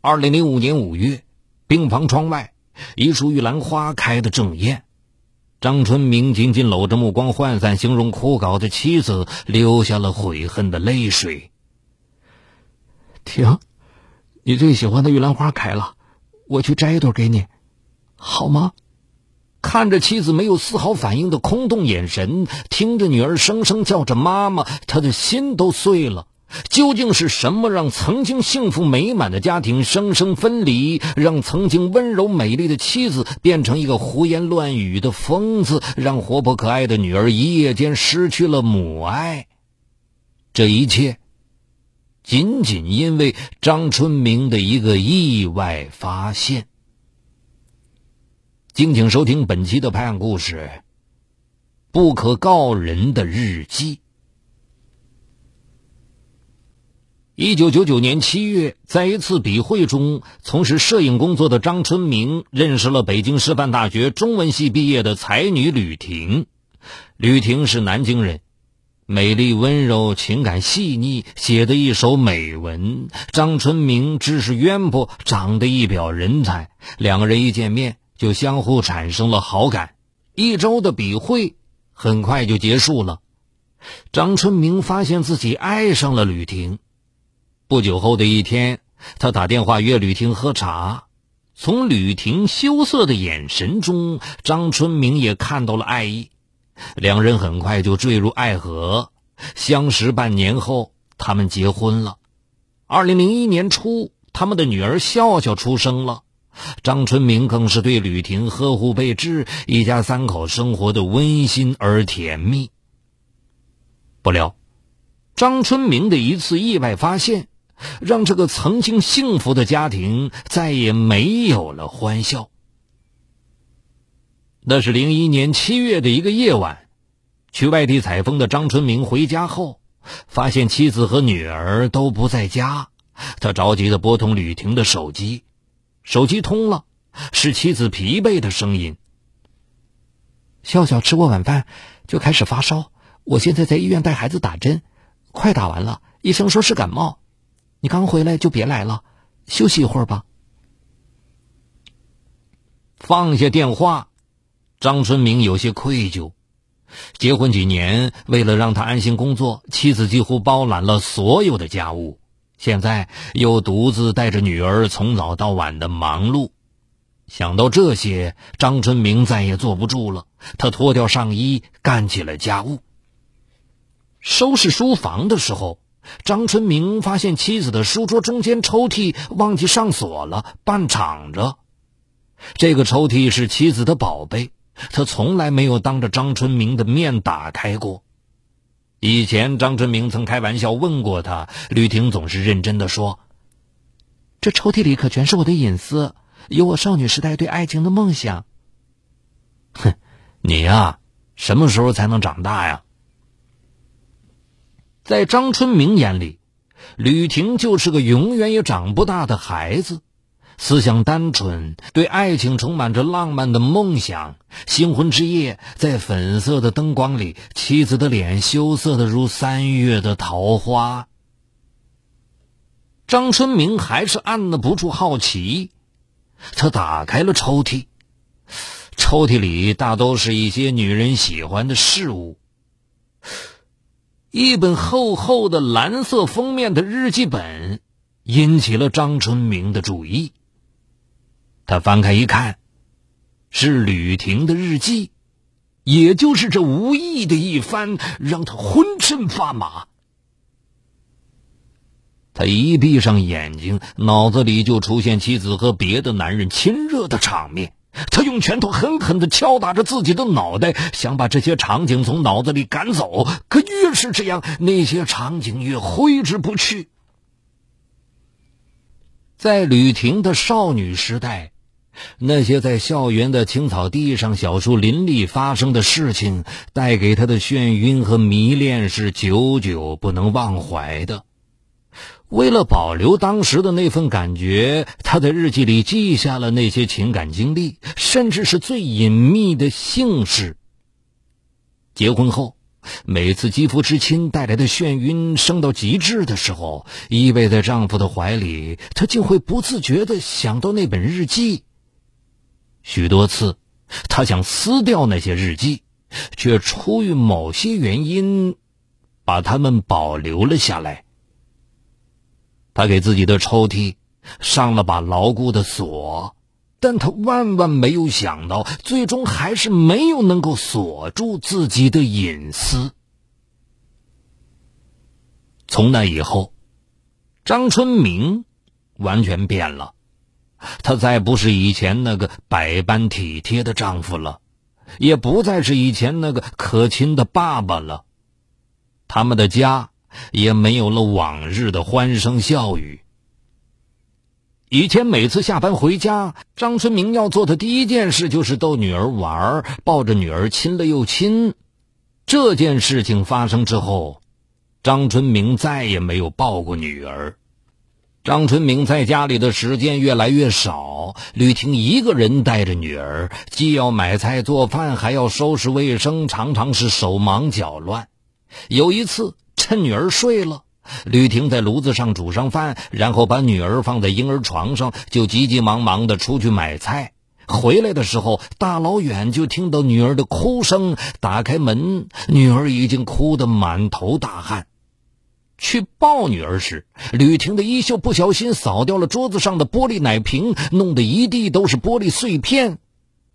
二零零五年五月，病房窗外，一束玉兰花开得正艳。张春明紧紧搂着目光涣散、形容枯槁的妻子，流下了悔恨的泪水。停，你最喜欢的玉兰花开了，我去摘一朵给你，好吗？看着妻子没有丝毫反应的空洞眼神，听着女儿声声叫着妈妈，他的心都碎了。究竟是什么让曾经幸福美满的家庭生生分离，让曾经温柔美丽的妻子变成一个胡言乱语的疯子，让活泼可爱的女儿一夜间失去了母爱？这一切，仅仅因为张春明的一个意外发现。敬请收听本期的拍案故事：不可告人的日记。一九九九年七月，在一次笔会中，从事摄影工作的张春明认识了北京师范大学中文系毕业的才女吕婷。吕婷是南京人，美丽温柔，情感细腻，写的一手美文。张春明知识渊博，长得一表人才，两个人一见面就相互产生了好感。一周的笔会很快就结束了，张春明发现自己爱上了吕婷。不久后的一天，他打电话约吕婷喝茶。从吕婷羞涩的眼神中，张春明也看到了爱意。两人很快就坠入爱河，相识半年后，他们结婚了。二零零一年初，他们的女儿笑笑出生了。张春明更是对吕婷呵护备至，一家三口生活的温馨而甜蜜。不料，张春明的一次意外发现。让这个曾经幸福的家庭再也没有了欢笑。那是零一年七月的一个夜晚，去外地采风的张春明回家后，发现妻子和女儿都不在家。他着急的拨通吕婷的手机，手机通了，是妻子疲惫的声音：“笑笑吃过晚饭就开始发烧，我现在在医院带孩子打针，快打完了，医生说是感冒。”你刚回来就别来了，休息一会儿吧。放下电话，张春明有些愧疚。结婚几年，为了让他安心工作，妻子几乎包揽了所有的家务。现在又独自带着女儿从早到晚的忙碌，想到这些，张春明再也坐不住了。他脱掉上衣，干起了家务。收拾书房的时候。张春明发现妻子的书桌中间抽屉忘记上锁了，半敞着。这个抽屉是妻子的宝贝，他从来没有当着张春明的面打开过。以前张春明曾开玩笑问过他，吕婷总是认真的说：“这抽屉里可全是我的隐私，有我少女时代对爱情的梦想。”哼，你呀，什么时候才能长大呀？在张春明眼里，吕婷就是个永远也长不大的孩子，思想单纯，对爱情充满着浪漫的梦想。新婚之夜，在粉色的灯光里，妻子的脸羞涩的如三月的桃花。张春明还是按捺不住好奇，他打开了抽屉，抽屉里大都是一些女人喜欢的事物。一本厚厚的蓝色封面的日记本引起了张春明的注意。他翻开一看，是吕婷的日记，也就是这无意的一翻，让他浑身发麻。他一闭上眼睛，脑子里就出现妻子和别的男人亲热的场面。他用拳头狠狠的敲打着自己的脑袋，想把这些场景从脑子里赶走。可越是这样，那些场景越挥之不去。在吕婷的少女时代，那些在校园的青草地上、小树林里发生的事情，带给她的眩晕和迷恋是久久不能忘怀的。为了保留当时的那份感觉，他在日记里记下了那些情感经历，甚至是最隐秘的姓氏。结婚后，每次肌肤之亲带来的眩晕升到极致的时候，依偎在丈夫的怀里，她竟会不自觉地想到那本日记。许多次，她想撕掉那些日记，却出于某些原因，把它们保留了下来。她给自己的抽屉上了把牢固的锁。但他万万没有想到，最终还是没有能够锁住自己的隐私。从那以后，张春明完全变了，他再不是以前那个百般体贴的丈夫了，也不再是以前那个可亲的爸爸了，他们的家也没有了往日的欢声笑语。以前每次下班回家，张春明要做的第一件事就是逗女儿玩，抱着女儿亲了又亲。这件事情发生之后，张春明再也没有抱过女儿。张春明在家里的时间越来越少，吕婷一个人带着女儿，既要买菜做饭，还要收拾卫生，常常是手忙脚乱。有一次，趁女儿睡了。吕婷在炉子上煮上饭，然后把女儿放在婴儿床上，就急急忙忙的出去买菜。回来的时候，大老远就听到女儿的哭声。打开门，女儿已经哭得满头大汗。去抱女儿时，吕婷的衣袖不小心扫掉了桌子上的玻璃奶瓶，弄得一地都是玻璃碎片。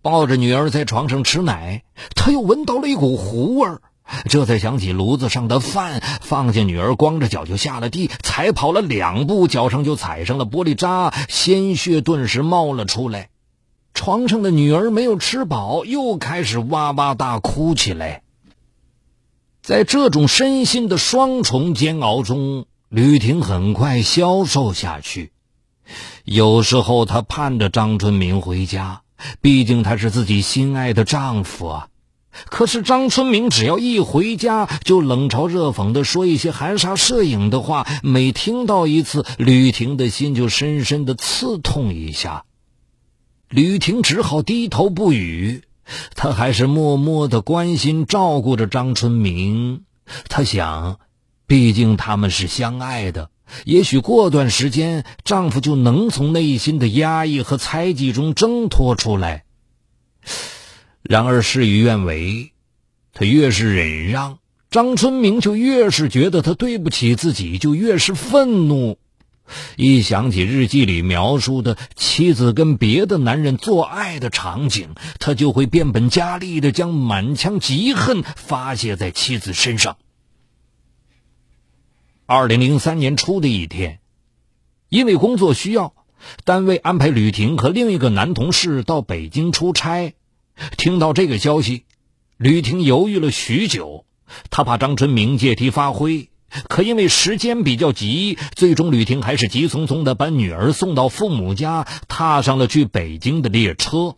抱着女儿在床上吃奶，她又闻到了一股糊味儿。这才想起炉子上的饭，放下女儿，光着脚就下了地，才跑了两步，脚上就踩上了玻璃渣，鲜血顿时冒了出来。床上的女儿没有吃饱，又开始哇哇大哭起来。在这种身心的双重煎熬中，吕婷很快消瘦下去。有时候她盼着张春明回家，毕竟他是自己心爱的丈夫啊。可是张春明只要一回家，就冷嘲热讽的说一些含沙射影的话，每听到一次，吕婷的心就深深的刺痛一下。吕婷只好低头不语，她还是默默的关心照顾着张春明。她想，毕竟他们是相爱的，也许过段时间，丈夫就能从内心的压抑和猜忌中挣脱出来。然而事与愿违，他越是忍让，张春明就越是觉得他对不起自己，就越是愤怒。一想起日记里描述的妻子跟别的男人做爱的场景，他就会变本加厉的将满腔嫉恨发泄在妻子身上。二零零三年初的一天，因为工作需要，单位安排吕婷和另一个男同事到北京出差。听到这个消息，吕婷犹豫了许久。她怕张春明借题发挥，可因为时间比较急，最终吕婷还是急匆匆的把女儿送到父母家，踏上了去北京的列车。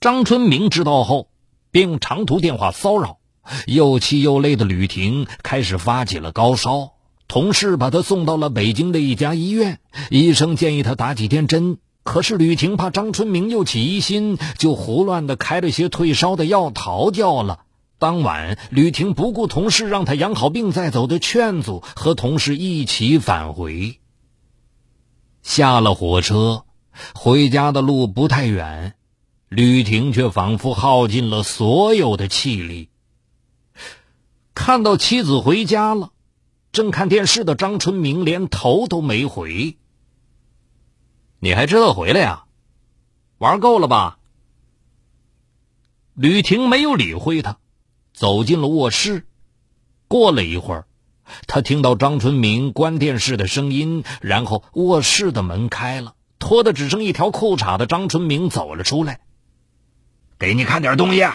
张春明知道后，便用长途电话骚扰，又气又累的吕婷开始发起了高烧。同事把她送到了北京的一家医院，医生建议她打几天针。可是吕婷怕张春明又起疑心，就胡乱的开了些退烧的药逃掉了。当晚，吕婷不顾同事让她养好病再走的劝阻，和同事一起返回。下了火车，回家的路不太远，吕婷却仿佛耗尽了所有的气力。看到妻子回家了，正看电视的张春明连头都没回。你还知道回来呀？玩够了吧？吕婷没有理会他，走进了卧室。过了一会儿，他听到张春明关电视的声音，然后卧室的门开了，脱的只剩一条裤衩的张春明走了出来。给你看点东西。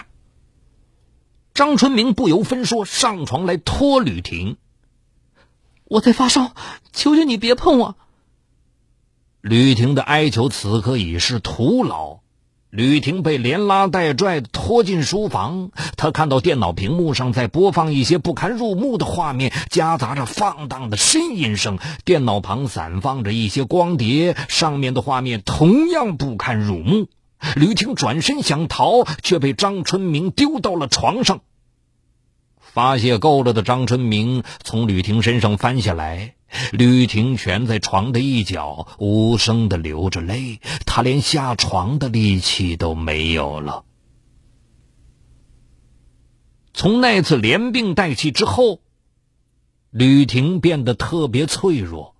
张春明不由分说上床来拖吕婷。我在发烧，求求你别碰我。吕婷的哀求此刻已是徒劳。吕婷被连拉带拽的拖进书房，她看到电脑屏幕上在播放一些不堪入目的画面，夹杂着放荡的呻吟声。电脑旁散放着一些光碟，上面的画面同样不堪入目。吕婷转身想逃，却被张春明丢到了床上，发泄够了的张春明从吕婷身上翻下来，吕婷蜷在床的一角，无声的流着泪，她连下床的力气都没有了。从那次连病带气之后，吕婷变得特别脆弱，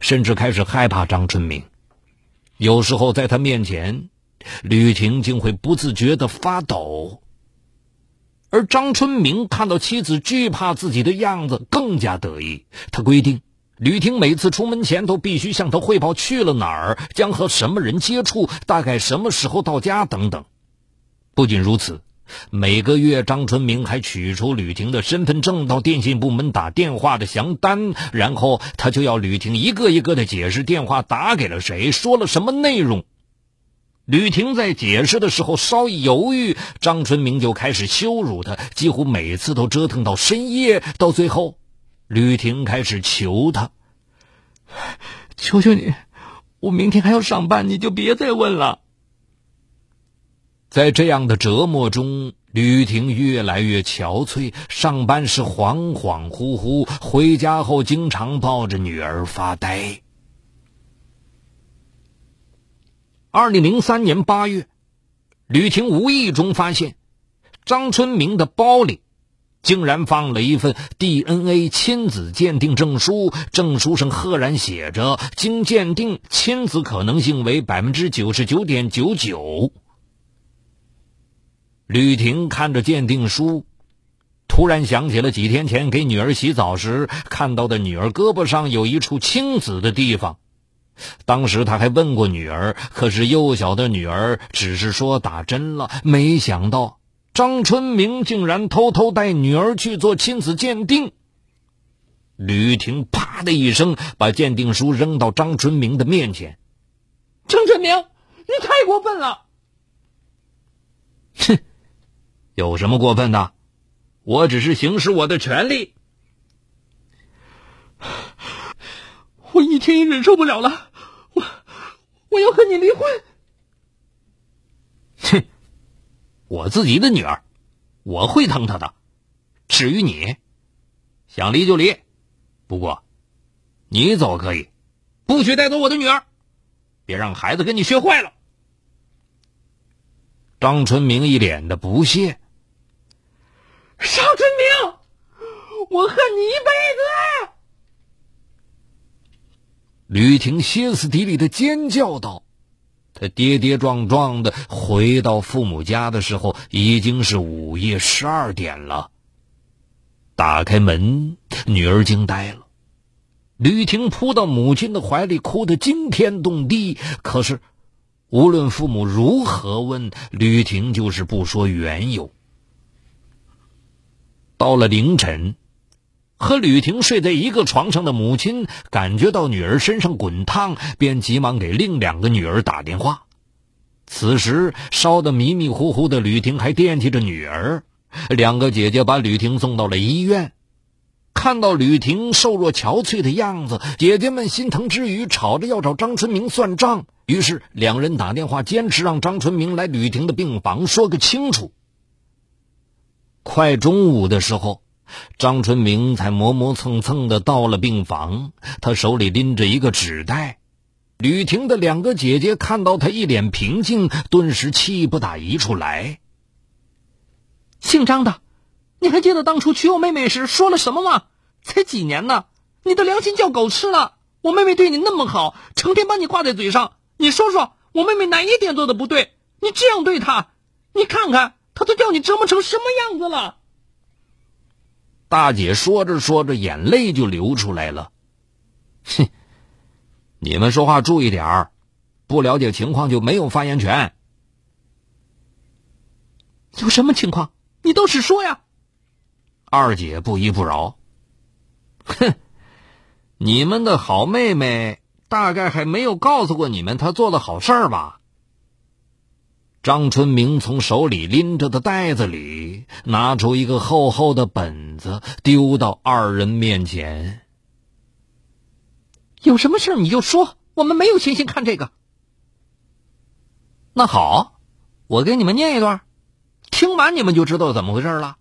甚至开始害怕张春明。有时候在他面前，吕婷竟会不自觉的发抖。而张春明看到妻子惧怕自己的样子，更加得意。他规定，吕婷每次出门前都必须向他汇报去了哪儿，将和什么人接触，大概什么时候到家等等。不仅如此，每个月张春明还取出吕婷的身份证到电信部门打电话的详单，然后他就要吕婷一个一个的解释电话打给了谁，说了什么内容。吕婷在解释的时候稍一犹豫，张春明就开始羞辱她，几乎每次都折腾到深夜。到最后，吕婷开始求他：“ 求求你，我明天还要上班，你就别再问了。”在这样的折磨中，吕婷越来越憔悴，上班时恍恍惚惚，回家后经常抱着女儿发呆。二零零三年八月，吕婷无意中发现，张春明的包里竟然放了一份 DNA 亲子鉴定证书，证书上赫然写着“经鉴定，亲子可能性为百分之九十九点九九”。吕婷看着鉴定书，突然想起了几天前给女儿洗澡时看到的女儿胳膊上有一处青紫的地方。当时他还问过女儿，可是幼小的女儿只是说打针了。没想到张春明竟然偷偷带女儿去做亲子鉴定。吕婷啪的一声把鉴定书扔到张春明的面前：“张春明，你太过分了！”“哼，有什么过分的？我只是行使我的权利。”我一天也忍受不了了，我我要和你离婚。哼，我自己的女儿，我会疼她的。至于你，想离就离，不过你走可以，不许带走我的女儿，别让孩子跟你学坏了。张春明一脸的不屑。张春明，我恨你一辈子。吕婷歇斯底里的尖叫道：“他跌跌撞撞的回到父母家的时候，已经是午夜十二点了。打开门，女儿惊呆了。吕婷扑到母亲的怀里，哭得惊天动地。可是，无论父母如何问，吕婷就是不说缘由。到了凌晨。”和吕婷睡在一个床上的母亲感觉到女儿身上滚烫，便急忙给另两个女儿打电话。此时烧得迷迷糊糊的吕婷还惦记着女儿，两个姐姐把吕婷送到了医院。看到吕婷瘦弱憔悴的样子，姐姐们心疼之余吵着要找张春明算账。于是两人打电话坚持让张春明来吕婷的病房说个清楚。快中午的时候。张春明才磨磨蹭蹭的到了病房，他手里拎着一个纸袋。吕婷的两个姐姐看到他一脸平静，顿时气不打一处来。姓张的，你还记得当初娶我妹妹时说了什么吗？才几年呢，你的良心叫狗吃了！我妹妹对你那么好，成天把你挂在嘴上，你说说我妹妹哪一点做的不对？你这样对她，你看看她都叫你折磨成什么样子了！大姐说着说着，眼泪就流出来了。哼，你们说话注意点儿，不了解情况就没有发言权。有什么情况，你倒是说呀！二姐不依不饶。哼，你们的好妹妹大概还没有告诉过你们她做的好事儿吧？张春明从手里拎着的袋子里拿出一个厚厚的本子，丢到二人面前。有什么事你就说，我们没有闲心看这个。那好，我给你们念一段，听完你们就知道怎么回事了。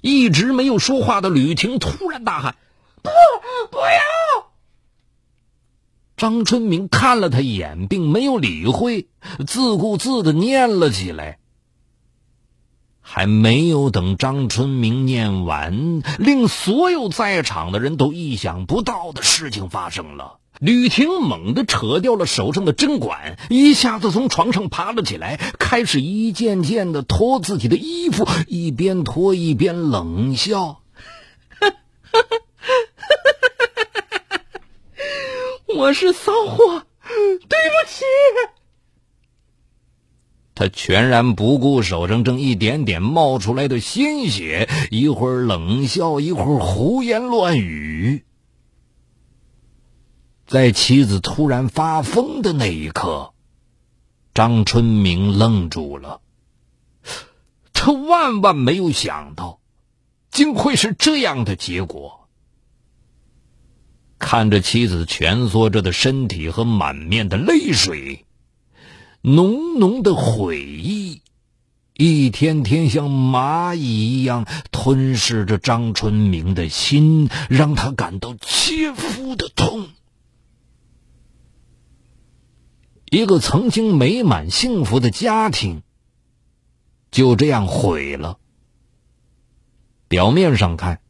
一直没有说话的吕婷突然大喊：“不，不要！”张春明看了他一眼，并没有理会，自顾自的念了起来。还没有等张春明念完，令所有在场的人都意想不到的事情发生了。吕婷猛地扯掉了手上的针管，一下子从床上爬了起来，开始一件件的脱自己的衣服，一边脱一边冷笑：“ 我是骚货，对不起。”他全然不顾手上正一点点冒出来的鲜血，一会儿冷笑，一会儿胡言乱语。在妻子突然发疯的那一刻，张春明愣住了。他万万没有想到，竟会是这样的结果。看着妻子蜷缩着的身体和满面的泪水，浓浓的悔意一天天像蚂蚁一样吞噬着张春明的心，让他感到切肤的痛。一个曾经美满幸福的家庭就这样毁了。表面上看，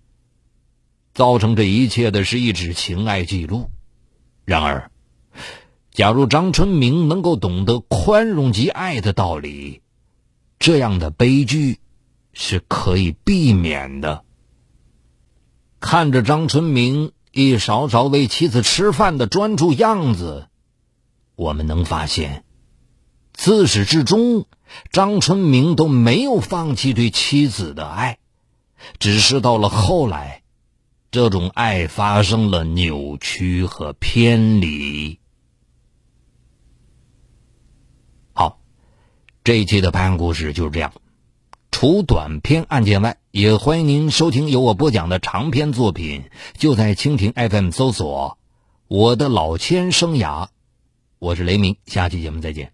造成这一切的是一纸情爱记录。然而，假如张春明能够懂得宽容及爱的道理，这样的悲剧是可以避免的。看着张春明一勺勺为妻子吃饭的专注样子。我们能发现，自始至终，张春明都没有放弃对妻子的爱，只是到了后来，这种爱发生了扭曲和偏离。好，这一期的拍案故事就是这样。除短篇案件外，也欢迎您收听由我播讲的长篇作品。就在蜻蜓 FM 搜索“我的老千生涯”。我是雷鸣，下期节目再见。